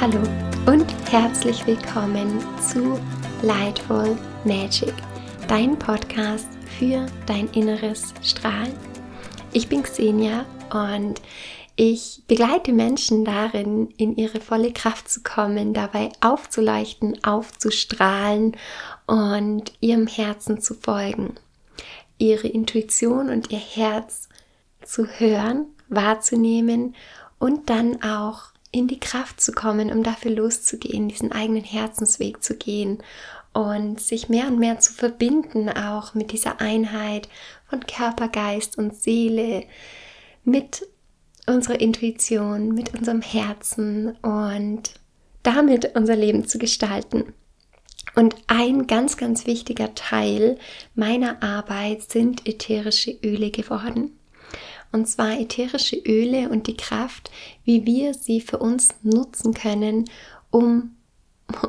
Hallo und herzlich willkommen zu Lightful Magic, dein Podcast für dein inneres Strahlen. Ich bin Xenia und ich begleite Menschen darin, in ihre volle Kraft zu kommen, dabei aufzuleuchten, aufzustrahlen und ihrem Herzen zu folgen, ihre Intuition und ihr Herz zu hören, wahrzunehmen und dann auch in die Kraft zu kommen, um dafür loszugehen, diesen eigenen Herzensweg zu gehen und sich mehr und mehr zu verbinden, auch mit dieser Einheit von Körper, Geist und Seele, mit unserer Intuition, mit unserem Herzen und damit unser Leben zu gestalten. Und ein ganz, ganz wichtiger Teil meiner Arbeit sind ätherische Öle geworden und zwar ätherische Öle und die Kraft, wie wir sie für uns nutzen können, um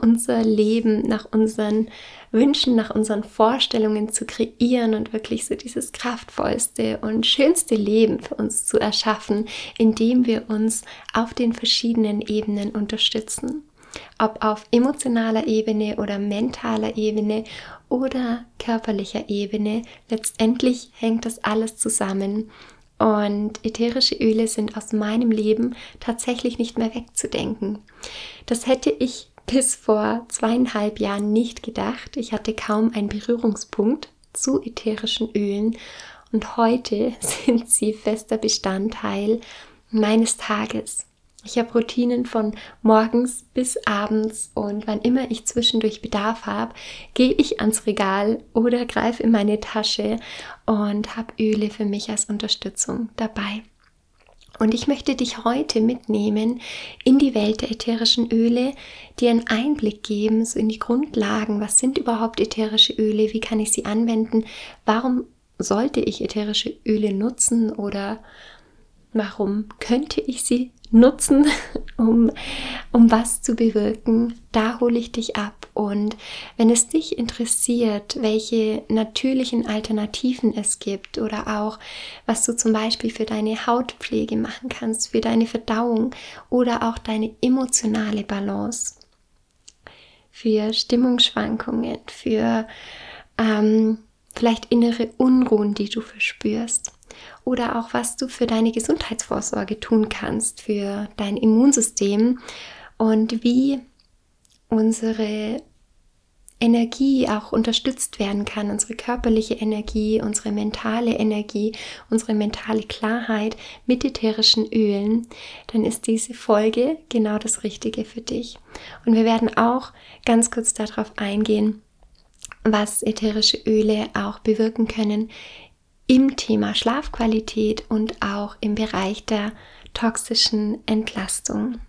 unser Leben nach unseren Wünschen, nach unseren Vorstellungen zu kreieren und wirklich so dieses kraftvollste und schönste Leben für uns zu erschaffen, indem wir uns auf den verschiedenen Ebenen unterstützen. Ob auf emotionaler Ebene oder mentaler Ebene oder körperlicher Ebene, letztendlich hängt das alles zusammen und ätherische Öle sind aus meinem Leben tatsächlich nicht mehr wegzudenken. Das hätte ich bis vor zweieinhalb Jahren nicht gedacht. Ich hatte kaum einen Berührungspunkt zu ätherischen Ölen und heute sind sie fester Bestandteil meines Tages. Ich habe Routinen von morgens bis abends und wann immer ich zwischendurch Bedarf habe, gehe ich ans Regal oder greife in meine Tasche und habe Öle für mich als Unterstützung dabei. Und ich möchte dich heute mitnehmen in die Welt der ätherischen Öle, dir einen Einblick geben, so in die Grundlagen. Was sind überhaupt ätherische Öle? Wie kann ich sie anwenden? Warum sollte ich ätherische Öle nutzen oder warum könnte ich sie nutzen, um, um was zu bewirken, da hole ich dich ab. Und wenn es dich interessiert, welche natürlichen Alternativen es gibt oder auch, was du zum Beispiel für deine Hautpflege machen kannst, für deine Verdauung oder auch deine emotionale Balance, für Stimmungsschwankungen, für ähm, vielleicht innere Unruhen, die du verspürst oder auch was du für deine Gesundheitsvorsorge tun kannst, für dein Immunsystem und wie unsere Energie auch unterstützt werden kann, unsere körperliche Energie, unsere mentale Energie, unsere mentale Klarheit mit ätherischen Ölen, dann ist diese Folge genau das Richtige für dich. Und wir werden auch ganz kurz darauf eingehen, was ätherische Öle auch bewirken können im Thema Schlafqualität und auch im Bereich der toxischen Entlastung.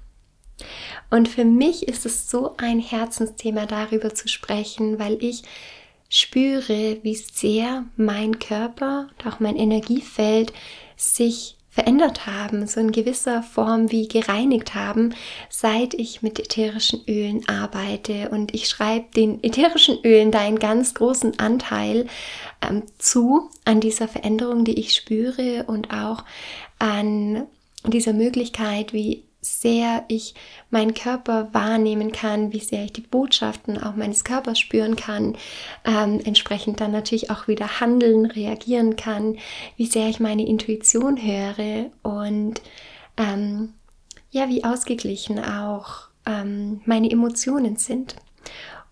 Und für mich ist es so ein Herzensthema, darüber zu sprechen, weil ich spüre, wie sehr mein Körper und auch mein Energiefeld sich verändert haben, so in gewisser Form wie gereinigt haben, seit ich mit ätherischen Ölen arbeite. Und ich schreibe den ätherischen Ölen da einen ganz großen Anteil ähm, zu an dieser Veränderung, die ich spüre und auch an dieser Möglichkeit, wie sehr ich meinen Körper wahrnehmen kann, wie sehr ich die Botschaften auch meines Körpers spüren kann, ähm, entsprechend dann natürlich auch wieder handeln, reagieren kann, wie sehr ich meine Intuition höre und ähm, ja, wie ausgeglichen auch ähm, meine Emotionen sind.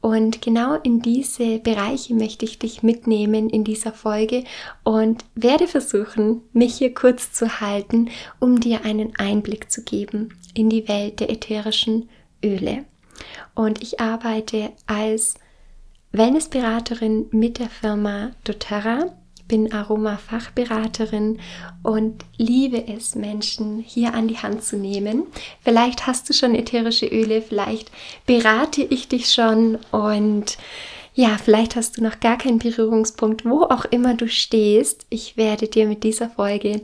Und genau in diese Bereiche möchte ich dich mitnehmen in dieser Folge und werde versuchen, mich hier kurz zu halten, um dir einen Einblick zu geben in die Welt der ätherischen Öle. Und ich arbeite als Wellnessberaterin mit der Firma doTERRA bin Aroma-Fachberaterin und liebe es, Menschen hier an die Hand zu nehmen. Vielleicht hast du schon ätherische Öle, vielleicht berate ich dich schon und ja, vielleicht hast du noch gar keinen Berührungspunkt, wo auch immer du stehst. Ich werde dir mit dieser Folge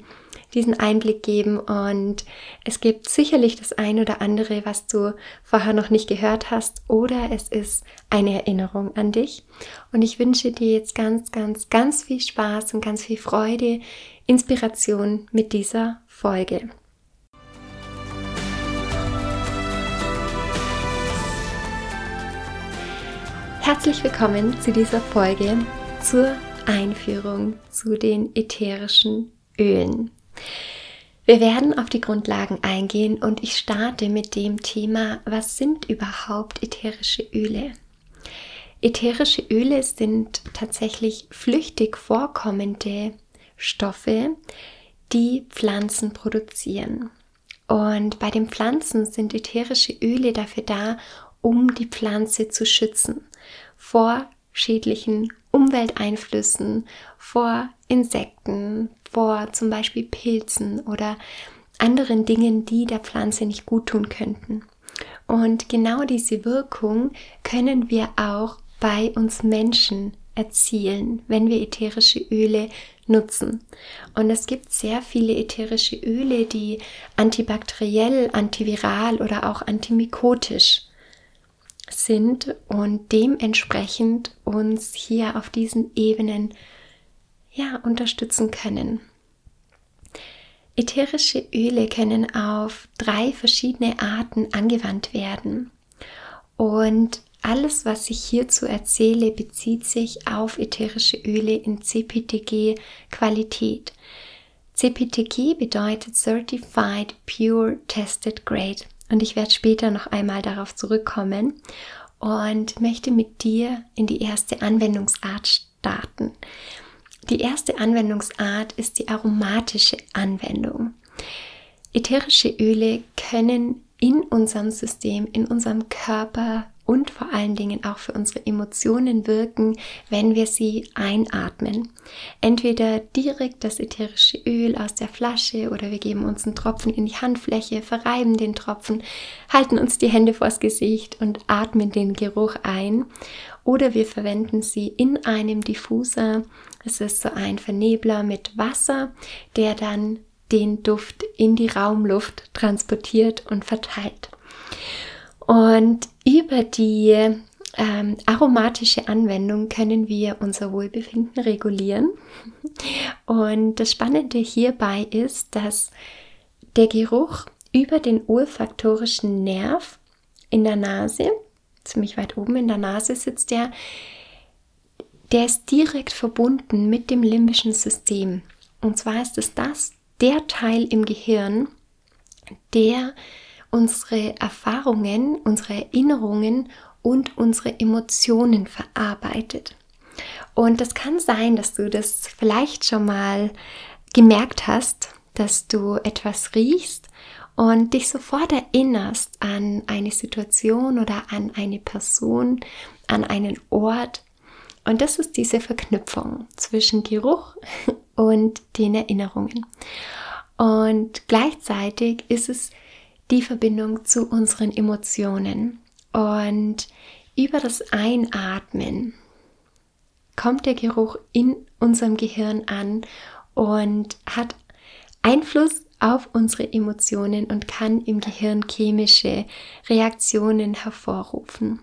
diesen Einblick geben und es gibt sicherlich das ein oder andere, was du vorher noch nicht gehört hast oder es ist eine Erinnerung an dich. Und ich wünsche dir jetzt ganz, ganz, ganz viel Spaß und ganz viel Freude, Inspiration mit dieser Folge. Herzlich willkommen zu dieser Folge zur Einführung zu den ätherischen Ölen. Wir werden auf die Grundlagen eingehen und ich starte mit dem Thema, was sind überhaupt ätherische Öle? Ätherische Öle sind tatsächlich flüchtig vorkommende Stoffe, die Pflanzen produzieren. Und bei den Pflanzen sind ätherische Öle dafür da, um die Pflanze zu schützen vor schädlichen Umwelteinflüssen, vor Insekten, vor zum Beispiel Pilzen oder anderen Dingen, die der Pflanze nicht gut tun könnten. Und genau diese Wirkung können wir auch bei uns Menschen erzielen, wenn wir ätherische Öle nutzen. Und es gibt sehr viele ätherische Öle, die antibakteriell, antiviral oder auch antimikotisch sind und dementsprechend uns hier auf diesen Ebenen ja unterstützen können. Ätherische Öle können auf drei verschiedene Arten angewandt werden. Und alles, was ich hierzu erzähle, bezieht sich auf ätherische Öle in CPTG-Qualität. CPTG bedeutet Certified Pure Tested Grade. Und ich werde später noch einmal darauf zurückkommen und möchte mit dir in die erste Anwendungsart starten. Die erste Anwendungsart ist die aromatische Anwendung. Ätherische Öle können in unserem System, in unserem Körper und vor allen Dingen auch für unsere Emotionen wirken, wenn wir sie einatmen. Entweder direkt das ätherische Öl aus der Flasche oder wir geben uns einen Tropfen in die Handfläche, verreiben den Tropfen, halten uns die Hände vors Gesicht und atmen den Geruch ein. Oder wir verwenden sie in einem Diffuser. Es ist so ein Vernebler mit Wasser, der dann den Duft in die Raumluft transportiert und verteilt. Und über die ähm, aromatische Anwendung können wir unser Wohlbefinden regulieren. Und das Spannende hierbei ist, dass der Geruch über den olfaktorischen Nerv in der Nase, ziemlich weit oben in der Nase sitzt der, der ist direkt verbunden mit dem limbischen System. Und zwar ist es das, der Teil im Gehirn, der unsere Erfahrungen, unsere Erinnerungen und unsere Emotionen verarbeitet. Und das kann sein, dass du das vielleicht schon mal gemerkt hast, dass du etwas riechst und dich sofort erinnerst an eine Situation oder an eine Person, an einen Ort. Und das ist diese Verknüpfung zwischen Geruch und den Erinnerungen. Und gleichzeitig ist es die Verbindung zu unseren Emotionen. Und über das Einatmen kommt der Geruch in unserem Gehirn an und hat Einfluss auf unsere Emotionen und kann im Gehirn chemische Reaktionen hervorrufen.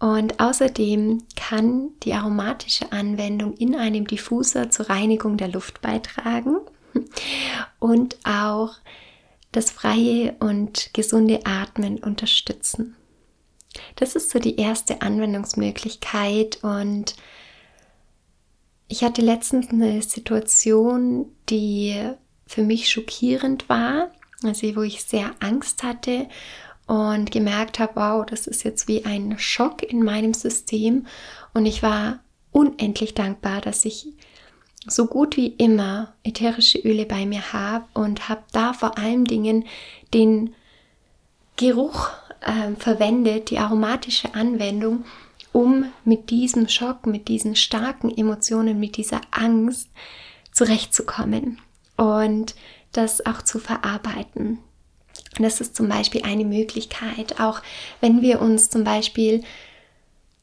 Und außerdem kann die aromatische Anwendung in einem Diffuser zur Reinigung der Luft beitragen und auch das freie und gesunde Atmen unterstützen. Das ist so die erste Anwendungsmöglichkeit und ich hatte letztens eine Situation, die für mich schockierend war, also wo ich sehr Angst hatte und gemerkt habe, wow, das ist jetzt wie ein Schock in meinem System. Und ich war unendlich dankbar, dass ich so gut wie immer ätherische Öle bei mir habe und habe da vor allen Dingen den Geruch äh, verwendet, die aromatische Anwendung, um mit diesem Schock, mit diesen starken Emotionen, mit dieser Angst zurechtzukommen und das auch zu verarbeiten. das ist zum Beispiel eine Möglichkeit, auch wenn wir uns zum Beispiel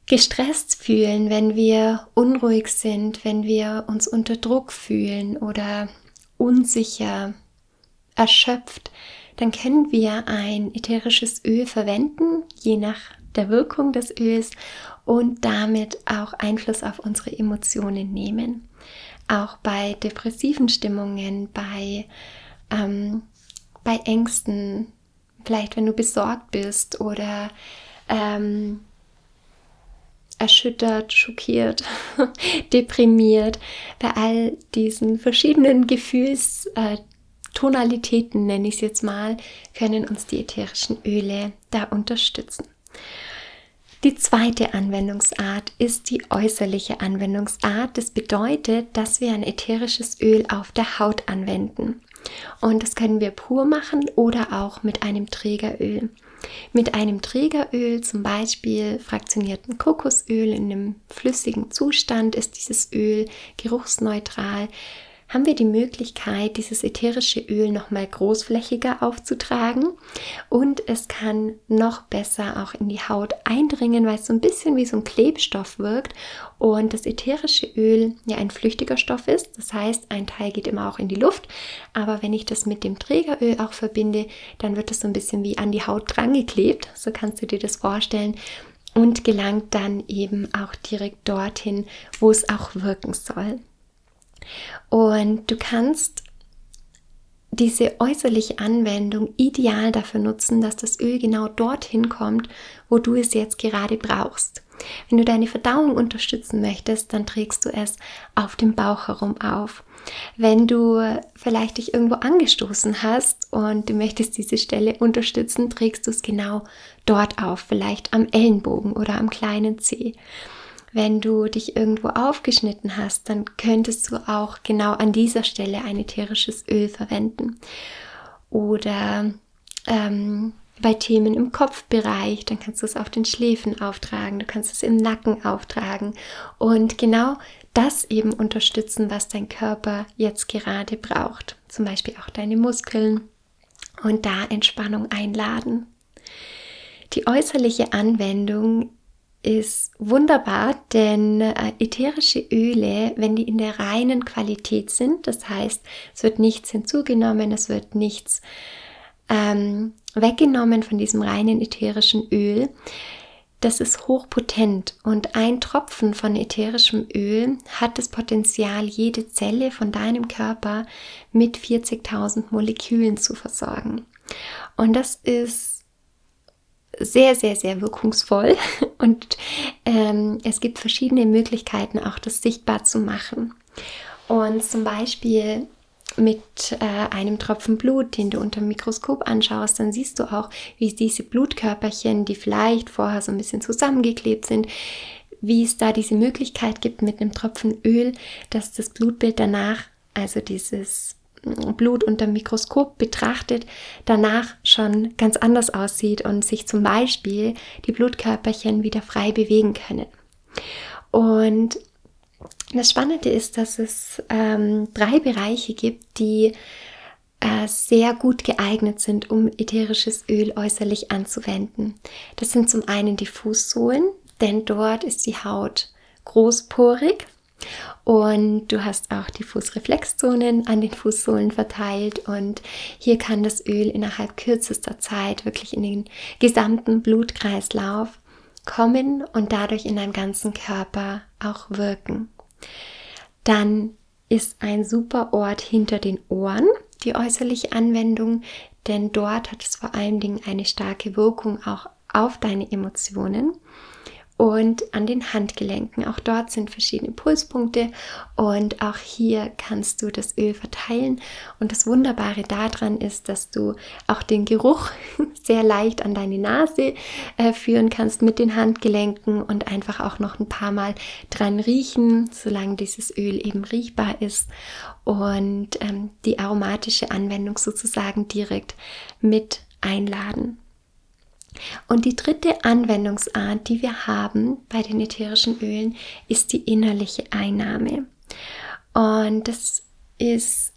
gestresst fühlen, wenn wir unruhig sind, wenn wir uns unter Druck fühlen oder unsicher, erschöpft, dann können wir ein ätherisches Öl verwenden, je nach der Wirkung des Öls und damit auch Einfluss auf unsere Emotionen nehmen. Auch bei depressiven Stimmungen, bei, ähm, bei Ängsten, vielleicht wenn du besorgt bist oder ähm, erschüttert, schockiert, deprimiert, bei all diesen verschiedenen Gefühlstonalitäten, nenne ich es jetzt mal, können uns die ätherischen Öle da unterstützen. Die zweite Anwendungsart ist die äußerliche Anwendungsart. Das bedeutet, dass wir ein ätherisches Öl auf der Haut anwenden. Und das können wir pur machen oder auch mit einem Trägeröl. Mit einem Trägeröl, zum Beispiel fraktionierten Kokosöl in einem flüssigen Zustand, ist dieses Öl geruchsneutral haben wir die Möglichkeit, dieses ätherische Öl nochmal großflächiger aufzutragen und es kann noch besser auch in die Haut eindringen, weil es so ein bisschen wie so ein Klebstoff wirkt und das ätherische Öl ja ein flüchtiger Stoff ist. Das heißt, ein Teil geht immer auch in die Luft, aber wenn ich das mit dem Trägeröl auch verbinde, dann wird es so ein bisschen wie an die Haut drangeklebt. So kannst du dir das vorstellen und gelangt dann eben auch direkt dorthin, wo es auch wirken soll. Und du kannst diese äußerliche Anwendung ideal dafür nutzen, dass das Öl genau dorthin kommt, wo du es jetzt gerade brauchst. Wenn du deine Verdauung unterstützen möchtest, dann trägst du es auf dem Bauch herum auf. Wenn du vielleicht dich irgendwo angestoßen hast und du möchtest diese Stelle unterstützen, trägst du es genau dort auf, vielleicht am Ellenbogen oder am kleinen Zeh wenn du dich irgendwo aufgeschnitten hast, dann könntest du auch genau an dieser Stelle ein ätherisches Öl verwenden. Oder ähm, bei Themen im Kopfbereich, dann kannst du es auf den Schläfen auftragen, du kannst es im Nacken auftragen und genau das eben unterstützen, was dein Körper jetzt gerade braucht. Zum Beispiel auch deine Muskeln und da Entspannung einladen. Die äußerliche Anwendung ist wunderbar, denn äh, ätherische Öle, wenn die in der reinen Qualität sind, das heißt, es wird nichts hinzugenommen, es wird nichts ähm, weggenommen von diesem reinen ätherischen Öl, das ist hochpotent und ein Tropfen von ätherischem Öl hat das Potenzial, jede Zelle von deinem Körper mit 40.000 Molekülen zu versorgen. Und das ist sehr, sehr, sehr wirkungsvoll und ähm, es gibt verschiedene Möglichkeiten, auch das sichtbar zu machen. Und zum Beispiel mit äh, einem Tropfen Blut, den du unter dem Mikroskop anschaust, dann siehst du auch, wie diese Blutkörperchen, die vielleicht vorher so ein bisschen zusammengeklebt sind, wie es da diese Möglichkeit gibt mit einem Tropfen Öl, dass das Blutbild danach, also dieses Blut unter dem Mikroskop betrachtet, danach schon ganz anders aussieht und sich zum Beispiel die Blutkörperchen wieder frei bewegen können. Und das Spannende ist, dass es ähm, drei Bereiche gibt, die äh, sehr gut geeignet sind, um ätherisches Öl äußerlich anzuwenden. Das sind zum einen die Fußsohlen, denn dort ist die Haut großporig und du hast auch die Fußreflexzonen an den Fußsohlen verteilt und hier kann das Öl innerhalb kürzester Zeit wirklich in den gesamten Blutkreislauf kommen und dadurch in deinem ganzen Körper auch wirken. Dann ist ein super Ort hinter den Ohren die äußerliche Anwendung, denn dort hat es vor allen Dingen eine starke Wirkung auch auf deine Emotionen und an den Handgelenken. Auch dort sind verschiedene Pulspunkte und auch hier kannst du das Öl verteilen. Und das Wunderbare daran ist, dass du auch den Geruch sehr leicht an deine Nase äh, führen kannst mit den Handgelenken und einfach auch noch ein paar Mal dran riechen, solange dieses Öl eben riechbar ist und ähm, die aromatische Anwendung sozusagen direkt mit einladen. Und die dritte Anwendungsart, die wir haben bei den ätherischen Ölen, ist die innerliche Einnahme. Und das ist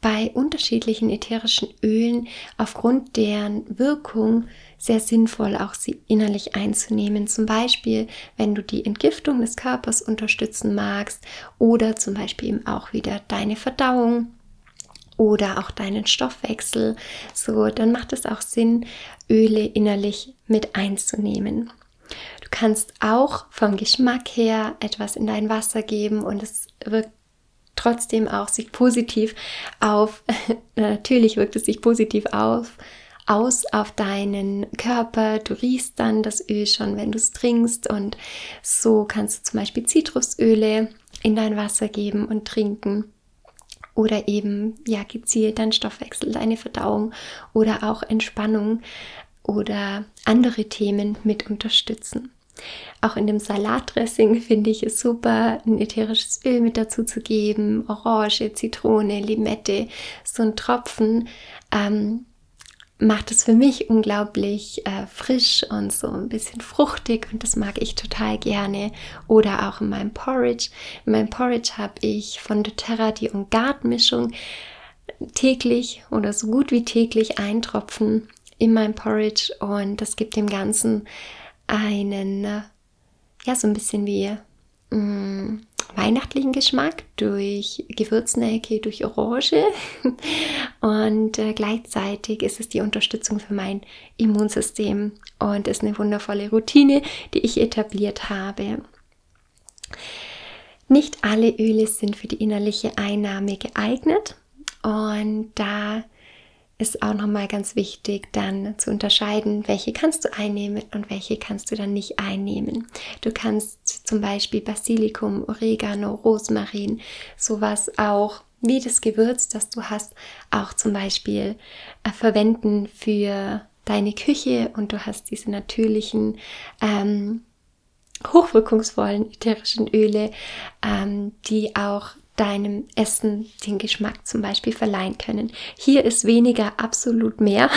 bei unterschiedlichen ätherischen Ölen aufgrund deren Wirkung sehr sinnvoll, auch sie innerlich einzunehmen. Zum Beispiel, wenn du die Entgiftung des Körpers unterstützen magst oder zum Beispiel eben auch wieder deine Verdauung oder auch deinen Stoffwechsel, so dann macht es auch Sinn, Öle innerlich mit einzunehmen. Du kannst auch vom Geschmack her etwas in dein Wasser geben und es wirkt trotzdem auch sich positiv auf, natürlich wirkt es sich positiv auf, aus auf deinen Körper. Du riechst dann das Öl schon, wenn du es trinkst. Und so kannst du zum Beispiel Zitrusöle in dein Wasser geben und trinken. Oder eben ja gezielt dein Stoffwechsel, deine Verdauung oder auch Entspannung oder andere Themen mit unterstützen. Auch in dem Salatdressing finde ich es super, ein ätherisches Öl mit dazu zu geben, Orange, Zitrone, Limette, so ein Tropfen. Ähm, macht es für mich unglaublich äh, frisch und so ein bisschen fruchtig und das mag ich total gerne. Oder auch in meinem Porridge. In meinem Porridge habe ich von doTERRA die On Guard Mischung täglich oder so gut wie täglich ein Tropfen in meinem Porridge und das gibt dem Ganzen einen, äh, ja, so ein bisschen wie mh, mm, weihnachtlichen Geschmack durch Gewürznelke, durch Orange. Und äh, gleichzeitig ist es die Unterstützung für mein Immunsystem. Und ist eine wundervolle Routine, die ich etabliert habe. Nicht alle Öle sind für die innerliche Einnahme geeignet. Und da ist auch nochmal ganz wichtig, dann zu unterscheiden, welche kannst du einnehmen und welche kannst du dann nicht einnehmen. Du kannst zum Beispiel Basilikum, Oregano, Rosmarin, sowas auch wie das Gewürz, das du hast, auch zum Beispiel äh, verwenden für deine Küche und du hast diese natürlichen ähm, hochwirkungsvollen ätherischen Öle, ähm, die auch deinem Essen den Geschmack zum Beispiel verleihen können. Hier ist weniger absolut mehr,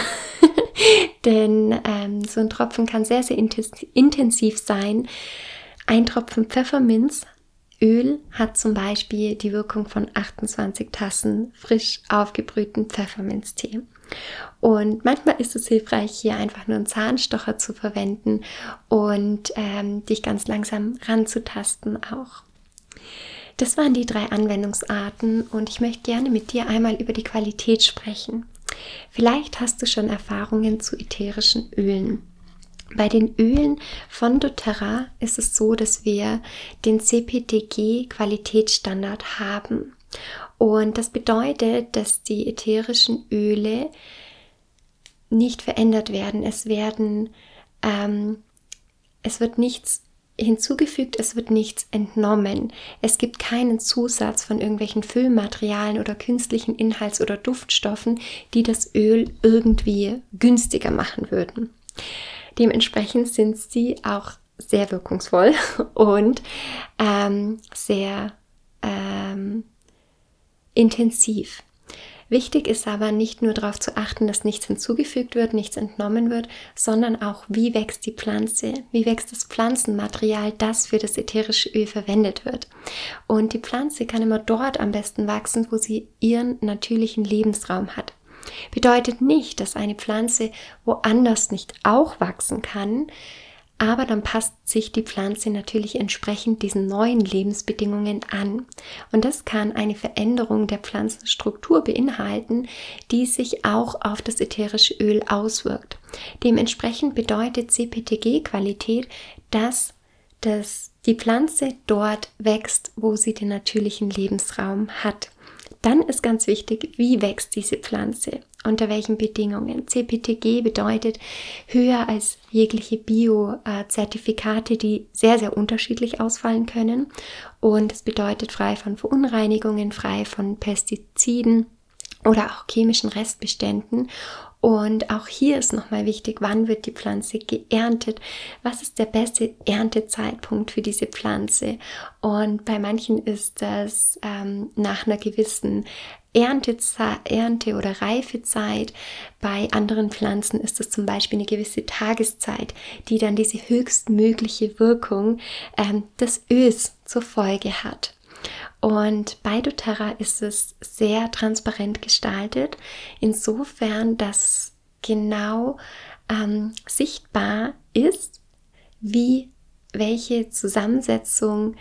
denn ähm, so ein Tropfen kann sehr, sehr intensiv sein. Ein Tropfen Pfefferminz Öl hat zum Beispiel die Wirkung von 28 Tassen frisch aufgebrühten Pfefferminztee. Und manchmal ist es hilfreich, hier einfach nur einen Zahnstocher zu verwenden und ähm, dich ganz langsam ranzutasten auch. Das waren die drei Anwendungsarten und ich möchte gerne mit dir einmal über die Qualität sprechen. Vielleicht hast du schon Erfahrungen zu ätherischen Ölen. Bei den Ölen von doTERRA ist es so, dass wir den CPTG Qualitätsstandard haben. Und das bedeutet, dass die ätherischen Öle nicht verändert werden. Es werden, ähm, es wird nichts hinzugefügt, es wird nichts entnommen. Es gibt keinen Zusatz von irgendwelchen Füllmaterialien oder künstlichen Inhalts- oder Duftstoffen, die das Öl irgendwie günstiger machen würden. Dementsprechend sind sie auch sehr wirkungsvoll und ähm, sehr ähm, intensiv. Wichtig ist aber nicht nur darauf zu achten, dass nichts hinzugefügt wird, nichts entnommen wird, sondern auch, wie wächst die Pflanze, wie wächst das Pflanzenmaterial, das für das ätherische Öl verwendet wird. Und die Pflanze kann immer dort am besten wachsen, wo sie ihren natürlichen Lebensraum hat. Bedeutet nicht, dass eine Pflanze woanders nicht auch wachsen kann, aber dann passt sich die Pflanze natürlich entsprechend diesen neuen Lebensbedingungen an. Und das kann eine Veränderung der Pflanzenstruktur beinhalten, die sich auch auf das ätherische Öl auswirkt. Dementsprechend bedeutet CPTG-Qualität, dass das, die Pflanze dort wächst, wo sie den natürlichen Lebensraum hat. Dann ist ganz wichtig, wie wächst diese Pflanze, unter welchen Bedingungen. CPTG bedeutet höher als jegliche Bio-Zertifikate, die sehr, sehr unterschiedlich ausfallen können. Und es bedeutet frei von Verunreinigungen, frei von Pestiziden oder auch chemischen Restbeständen und auch hier ist nochmal wichtig, wann wird die Pflanze geerntet? Was ist der beste Erntezeitpunkt für diese Pflanze? Und bei manchen ist das ähm, nach einer gewissen Ernte oder Reifezeit. Bei anderen Pflanzen ist es zum Beispiel eine gewisse Tageszeit, die dann diese höchstmögliche Wirkung ähm, des Öls zur Folge hat. Und bei doTERRA ist es sehr transparent gestaltet, insofern, dass genau ähm, sichtbar ist, wie welche Zusammensetzung,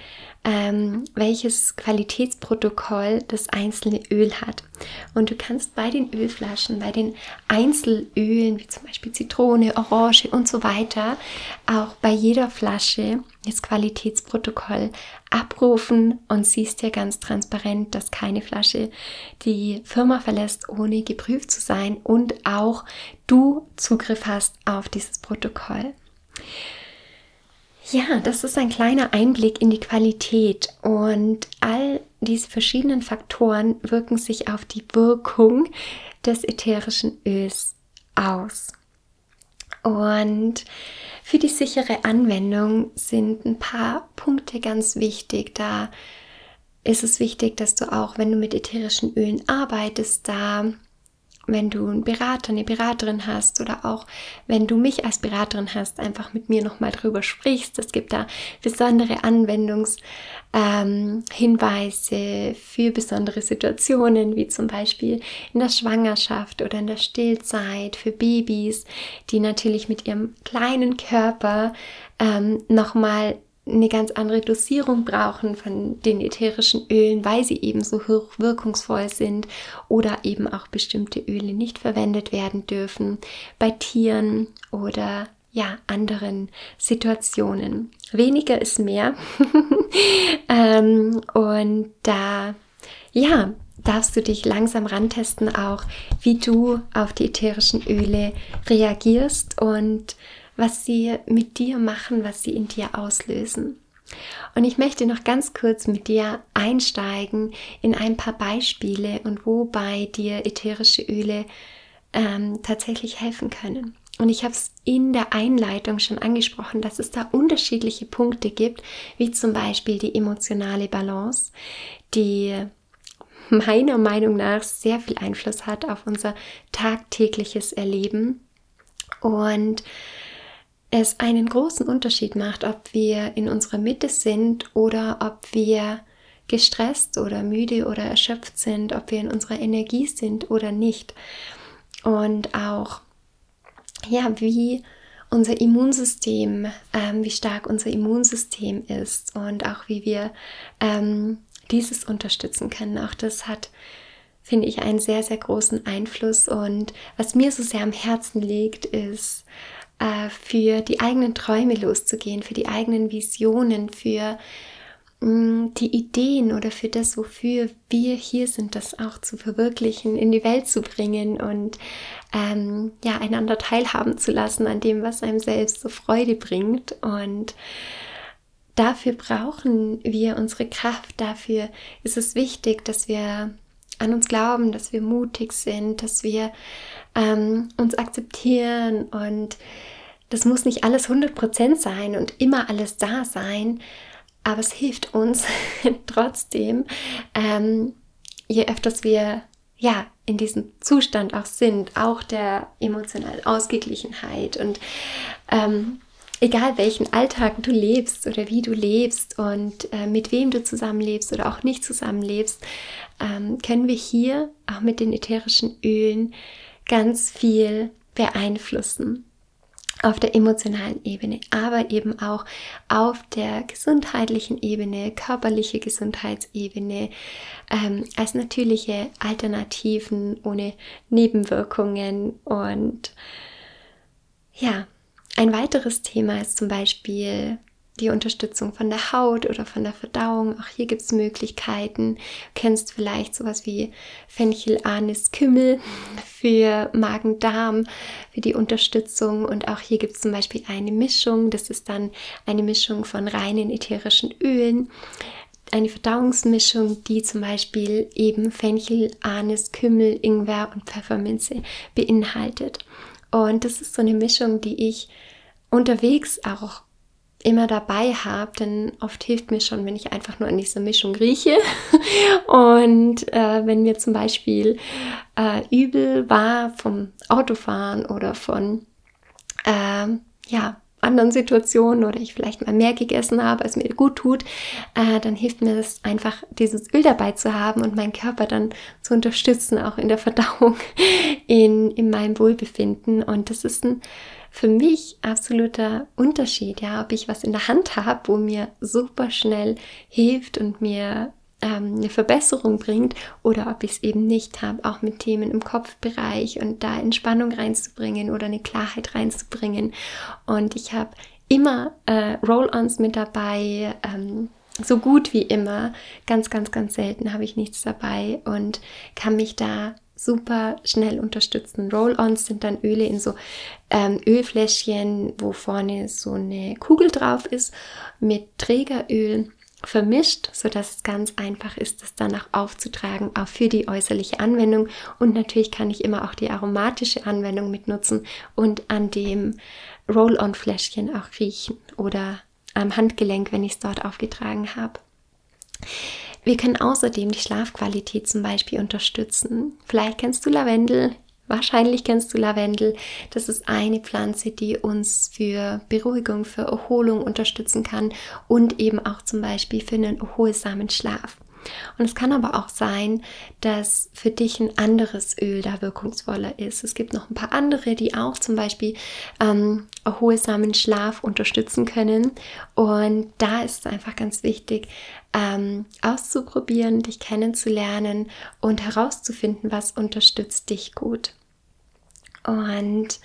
ähm, welches Qualitätsprotokoll das einzelne Öl hat. Und du kannst bei den Ölflaschen, bei den Einzelölen, wie zum Beispiel Zitrone, Orange und so weiter, auch bei jeder Flasche das Qualitätsprotokoll abrufen und siehst dir ganz transparent, dass keine Flasche die Firma verlässt, ohne geprüft zu sein und auch du Zugriff hast auf dieses Protokoll. Ja, das ist ein kleiner Einblick in die Qualität und all diese verschiedenen Faktoren wirken sich auf die Wirkung des ätherischen Öls aus. Und für die sichere Anwendung sind ein paar Punkte ganz wichtig. Da ist es wichtig, dass du auch, wenn du mit ätherischen Ölen arbeitest, da wenn du einen Berater, eine Beraterin hast oder auch wenn du mich als Beraterin hast, einfach mit mir nochmal drüber sprichst. Es gibt da besondere Anwendungshinweise ähm, für besondere Situationen, wie zum Beispiel in der Schwangerschaft oder in der Stillzeit für Babys, die natürlich mit ihrem kleinen Körper ähm, nochmal eine ganz andere Dosierung brauchen von den ätherischen Ölen, weil sie eben so wirkungsvoll sind oder eben auch bestimmte Öle nicht verwendet werden dürfen bei Tieren oder ja, anderen Situationen. Weniger ist mehr. ähm, und da, ja, darfst du dich langsam rantesten, auch wie du auf die ätherischen Öle reagierst und was sie mit dir machen, was sie in dir auslösen. Und ich möchte noch ganz kurz mit dir einsteigen in ein paar Beispiele und wobei dir ätherische Öle ähm, tatsächlich helfen können. Und ich habe es in der Einleitung schon angesprochen, dass es da unterschiedliche Punkte gibt, wie zum Beispiel die emotionale Balance, die meiner Meinung nach sehr viel Einfluss hat auf unser tagtägliches Erleben. Und es einen großen Unterschied macht, ob wir in unserer Mitte sind oder ob wir gestresst oder müde oder erschöpft sind, ob wir in unserer Energie sind oder nicht. Und auch, ja, wie unser Immunsystem, ähm, wie stark unser Immunsystem ist und auch wie wir ähm, dieses unterstützen können. Auch das hat, finde ich, einen sehr, sehr großen Einfluss. Und was mir so sehr am Herzen liegt, ist, äh, für die eigenen Träume loszugehen, für die eigenen Visionen, für mh, mm, die Ideen oder für das, wofür wir hier sind, das auch zu verwirklichen, in die Welt zu bringen und ähm, ja, einander teilhaben zu lassen an dem, was einem selbst so Freude bringt. Und dafür brauchen wir unsere Kraft, dafür ist es wichtig, dass wir an uns glauben, dass wir mutig sind, dass wir ähm, uns akzeptieren und das muss nicht alles 100% sein und immer alles da sein, aber es hilft uns trotzdem, ähm, je öfters wir ja in diesem Zustand auch sind, auch der emotionalen Ausgeglichenheit und ähm, egal welchen Alltag du lebst oder wie du lebst und äh, mit wem du zusammenlebst oder auch nicht zusammenlebst, ähm, können wir hier auch mit den ätherischen Ölen ganz viel beeinflussen auf der emotionalen Ebene, aber eben auch auf der gesundheitlichen Ebene, körperliche Gesundheitsebene, ähm, als natürliche Alternativen ohne Nebenwirkungen. Und ja, ein weiteres Thema ist zum Beispiel die Unterstützung von der Haut oder von der Verdauung. Auch hier gibt es Möglichkeiten. Du kennst vielleicht sowas wie Fenchel, Anis, Kümmel für Magen-Darm, für die Unterstützung. Und auch hier gibt es zum Beispiel eine Mischung. Das ist dann eine Mischung von reinen ätherischen Ölen. Eine Verdauungsmischung, die zum Beispiel eben Fenchel, Anis, Kümmel, Ingwer und Pfefferminze beinhaltet. Und das ist so eine Mischung, die ich unterwegs auch immer dabei habe, denn oft hilft mir schon, wenn ich einfach nur an dieser Mischung rieche. Und äh, wenn mir zum Beispiel äh, übel war vom Autofahren oder von äh, ja, anderen Situationen oder ich vielleicht mal mehr gegessen habe, als mir gut tut, äh, dann hilft mir das einfach, dieses Öl dabei zu haben und meinen Körper dann zu unterstützen, auch in der Verdauung, in, in meinem Wohlbefinden. Und das ist ein für mich absoluter Unterschied, ja, ob ich was in der Hand habe, wo mir super schnell hilft und mir ähm, eine Verbesserung bringt oder ob ich es eben nicht habe, auch mit Themen im Kopfbereich und da Entspannung reinzubringen oder eine Klarheit reinzubringen. Und ich habe immer äh, Roll-ons mit dabei. Ähm, so gut wie immer. Ganz, ganz, ganz selten habe ich nichts dabei und kann mich da super schnell unterstützen. Roll-ons sind dann Öle in so ähm, Ölfläschchen, wo vorne so eine Kugel drauf ist mit Trägeröl vermischt, so dass es ganz einfach ist, das dann auch aufzutragen, auch für die äußerliche Anwendung. Und natürlich kann ich immer auch die aromatische Anwendung mitnutzen und an dem Roll-on-Fläschchen auch riechen oder am Handgelenk, wenn ich es dort aufgetragen habe. Wir können außerdem die Schlafqualität zum Beispiel unterstützen. Vielleicht kennst du Lavendel. Wahrscheinlich kennst du Lavendel. Das ist eine Pflanze, die uns für Beruhigung, für Erholung unterstützen kann und eben auch zum Beispiel für einen erholsamen Schlaf. Und es kann aber auch sein, dass für dich ein anderes Öl da wirkungsvoller ist. Es gibt noch ein paar andere, die auch zum Beispiel ähm, erholsamen Schlaf unterstützen können. Und da ist es einfach ganz wichtig, ähm, auszuprobieren, dich kennenzulernen und herauszufinden, was unterstützt dich gut. Und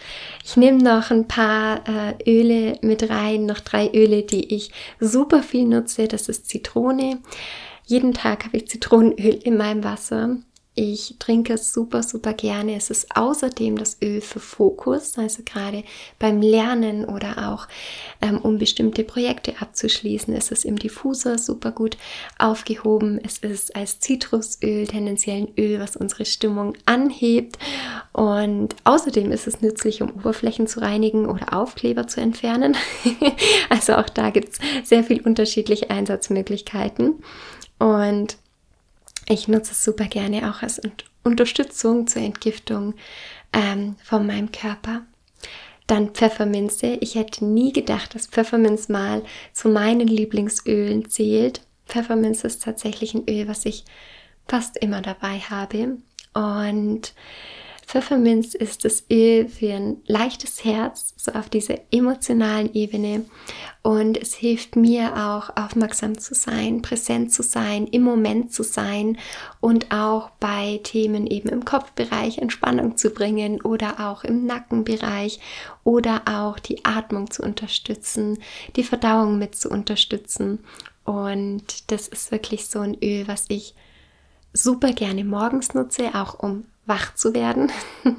ich nehme noch ein paar äh, Öle mit rein, noch drei Öle, die ich super viel nutze. Das ist Zitrone, jeden Tag habe ich Zitronenöl in meinem Wasser. Ich trinke es super, super gerne. Es ist außerdem das Öl für Fokus, also gerade beim Lernen oder auch ähm, um bestimmte Projekte abzuschließen, ist es im Diffuser super gut aufgehoben. Es ist als Zitrusöl tendenziell ein Öl, was unsere Stimmung anhebt. Und außerdem ist es nützlich, um Oberflächen zu reinigen oder Aufkleber zu entfernen. also auch da gibt es sehr viel unterschiedliche Einsatzmöglichkeiten. Und ich nutze es super gerne auch als Unterstützung zur Entgiftung ähm, von meinem Körper. Dann Pfefferminze. Ich hätte nie gedacht, dass Pfefferminz mal zu meinen Lieblingsölen zählt. Pfefferminz ist tatsächlich ein Öl, was ich fast immer dabei habe. Und Pfefferminz ist das Öl für ein leichtes Herz, so auf dieser emotionalen Ebene. Und es hilft mir auch, aufmerksam zu sein, präsent zu sein, im Moment zu sein und auch bei Themen eben im Kopfbereich Entspannung zu bringen oder auch im Nackenbereich oder auch die Atmung zu unterstützen, die Verdauung mit zu unterstützen. Und das ist wirklich so ein Öl, was ich super gerne morgens nutze, auch um wach zu werden,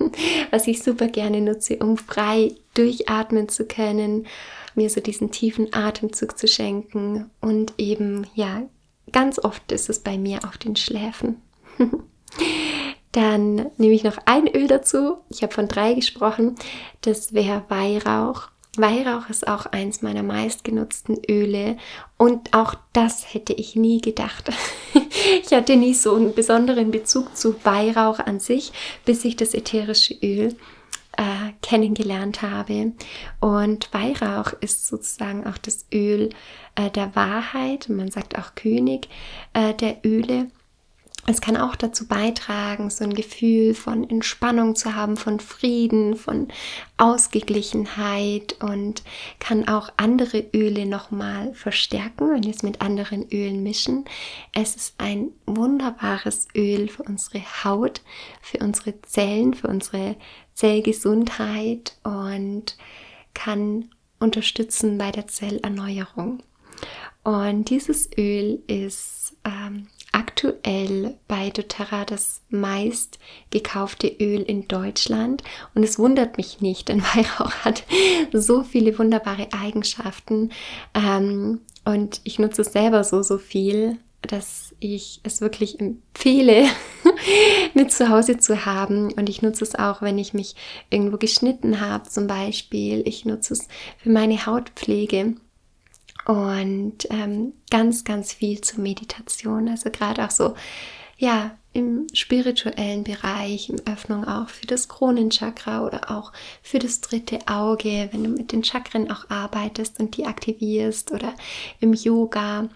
was ich super gerne nutze, um frei durchatmen zu können, mir so diesen tiefen Atemzug zu schenken und eben, ja, ganz oft ist es bei mir auf den Schläfen. Dann nehme ich noch ein Öl dazu. Ich habe von drei gesprochen. Das wäre Weihrauch. Weihrauch ist auch eins meiner meistgenutzten Öle und auch das hätte ich nie gedacht. ich hatte nie so einen besonderen Bezug zu Weihrauch an sich, bis ich das ätherische Öl äh, kennengelernt habe. Und Weihrauch ist sozusagen auch das Öl äh, der Wahrheit, man sagt auch König äh, der Öle. Es kann auch dazu beitragen, so ein Gefühl von Entspannung zu haben, von Frieden, von Ausgeglichenheit und kann auch andere Öle nochmal verstärken, wenn wir es mit anderen Ölen mischen. Es ist ein wunderbares Öl für unsere Haut, für unsere Zellen, für unsere Zellgesundheit und kann unterstützen bei der Zellerneuerung. Und dieses Öl ist ähm, aktuell bei doTERRA das meist gekaufte Öl in Deutschland und es wundert mich nicht, denn Weihrauch hat so viele wunderbare Eigenschaften ähm, und ich nutze es selber so, so viel, dass ich es wirklich empfehle, mit zu Hause zu haben. Und ich nutze es auch, wenn ich mich irgendwo geschnitten habe, zum Beispiel. Ich nutze es für meine Hautpflege und ähm, ganz, ganz viel zur Meditation. Also gerade auch so, ja, im spirituellen Bereich, in Öffnung auch für das Kronenchakra oder auch für das dritte Auge, wenn du mit den Chakren auch arbeitest und die aktivierst oder im Yoga.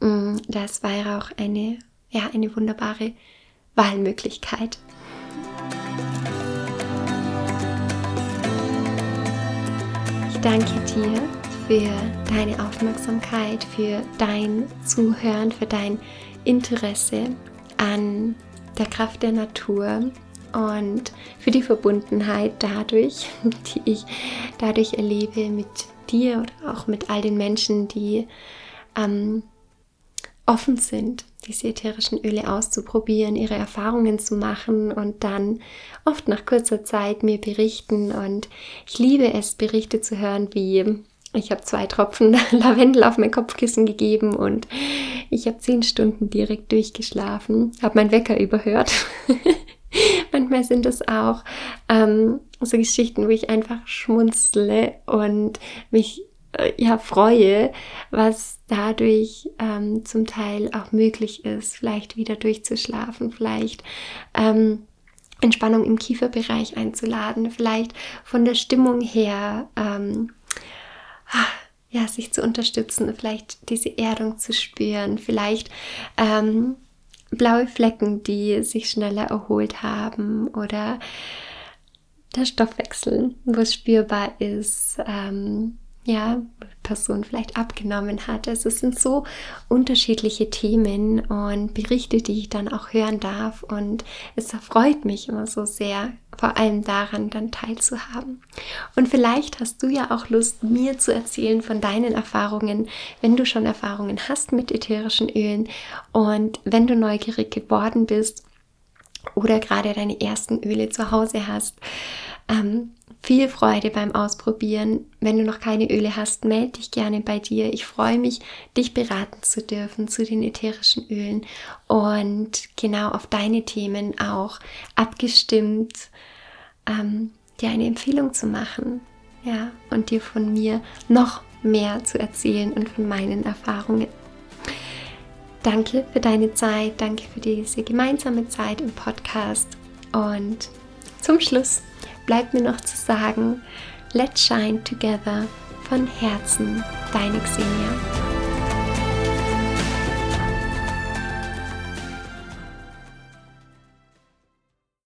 Mm, da ist Weihrauch eine, ja, eine wunderbare Wahlmöglichkeit. danke dir für deine Aufmerksamkeit, für dein Zuhören, für dein Interesse an der Kraft der Natur und für die Verbundenheit dadurch, die ich dadurch erlebe mit dir oder auch mit all den Menschen, die ähm, offen sind, diese ätherischen Öle auszuprobieren, ihre Erfahrungen zu machen und dann oft nach kurzer Zeit mir berichten. Und ich liebe es, Berichte zu hören, wie ich habe zwei Tropfen Lavendel auf mein Kopfkissen gegeben und ich habe zehn Stunden direkt durchgeschlafen, habe meinen Wecker überhört. Manchmal sind es auch ähm, so Geschichten, wo ich einfach schmunzle und mich äh, ja freue, was dadurch ähm, zum Teil auch möglich ist, vielleicht wieder durchzuschlafen, vielleicht ähm, Entspannung im Kieferbereich einzuladen, vielleicht von der Stimmung her ähm, ja, sich zu unterstützen, vielleicht diese Erdung zu spüren, vielleicht ähm, blaue Flecken, die sich schneller erholt haben oder der Stoffwechsel, wo es spürbar ist, ähm, ja, Person vielleicht abgenommen hat. Also es sind so unterschiedliche Themen und Berichte, die ich dann auch hören darf. Und es erfreut mich immer so sehr, vor allem daran dann teilzuhaben. Und vielleicht hast du ja auch Lust, mir zu erzählen von deinen Erfahrungen, wenn du schon Erfahrungen hast mit ätherischen Ölen und wenn du neugierig geworden bist oder gerade deine ersten Öle zu Hause hast. Ähm, viel Freude beim Ausprobieren. Wenn du noch keine Öle hast, melde dich gerne bei dir. Ich freue mich, dich beraten zu dürfen zu den ätherischen Ölen und genau auf deine Themen auch abgestimmt, ähm, dir eine Empfehlung zu machen. Ja, und dir von mir noch mehr zu erzählen und von meinen Erfahrungen. Danke für deine Zeit, danke für diese gemeinsame Zeit im Podcast und zum Schluss bleibt mir noch zu sagen, let's shine together von Herzen, deine Xenia.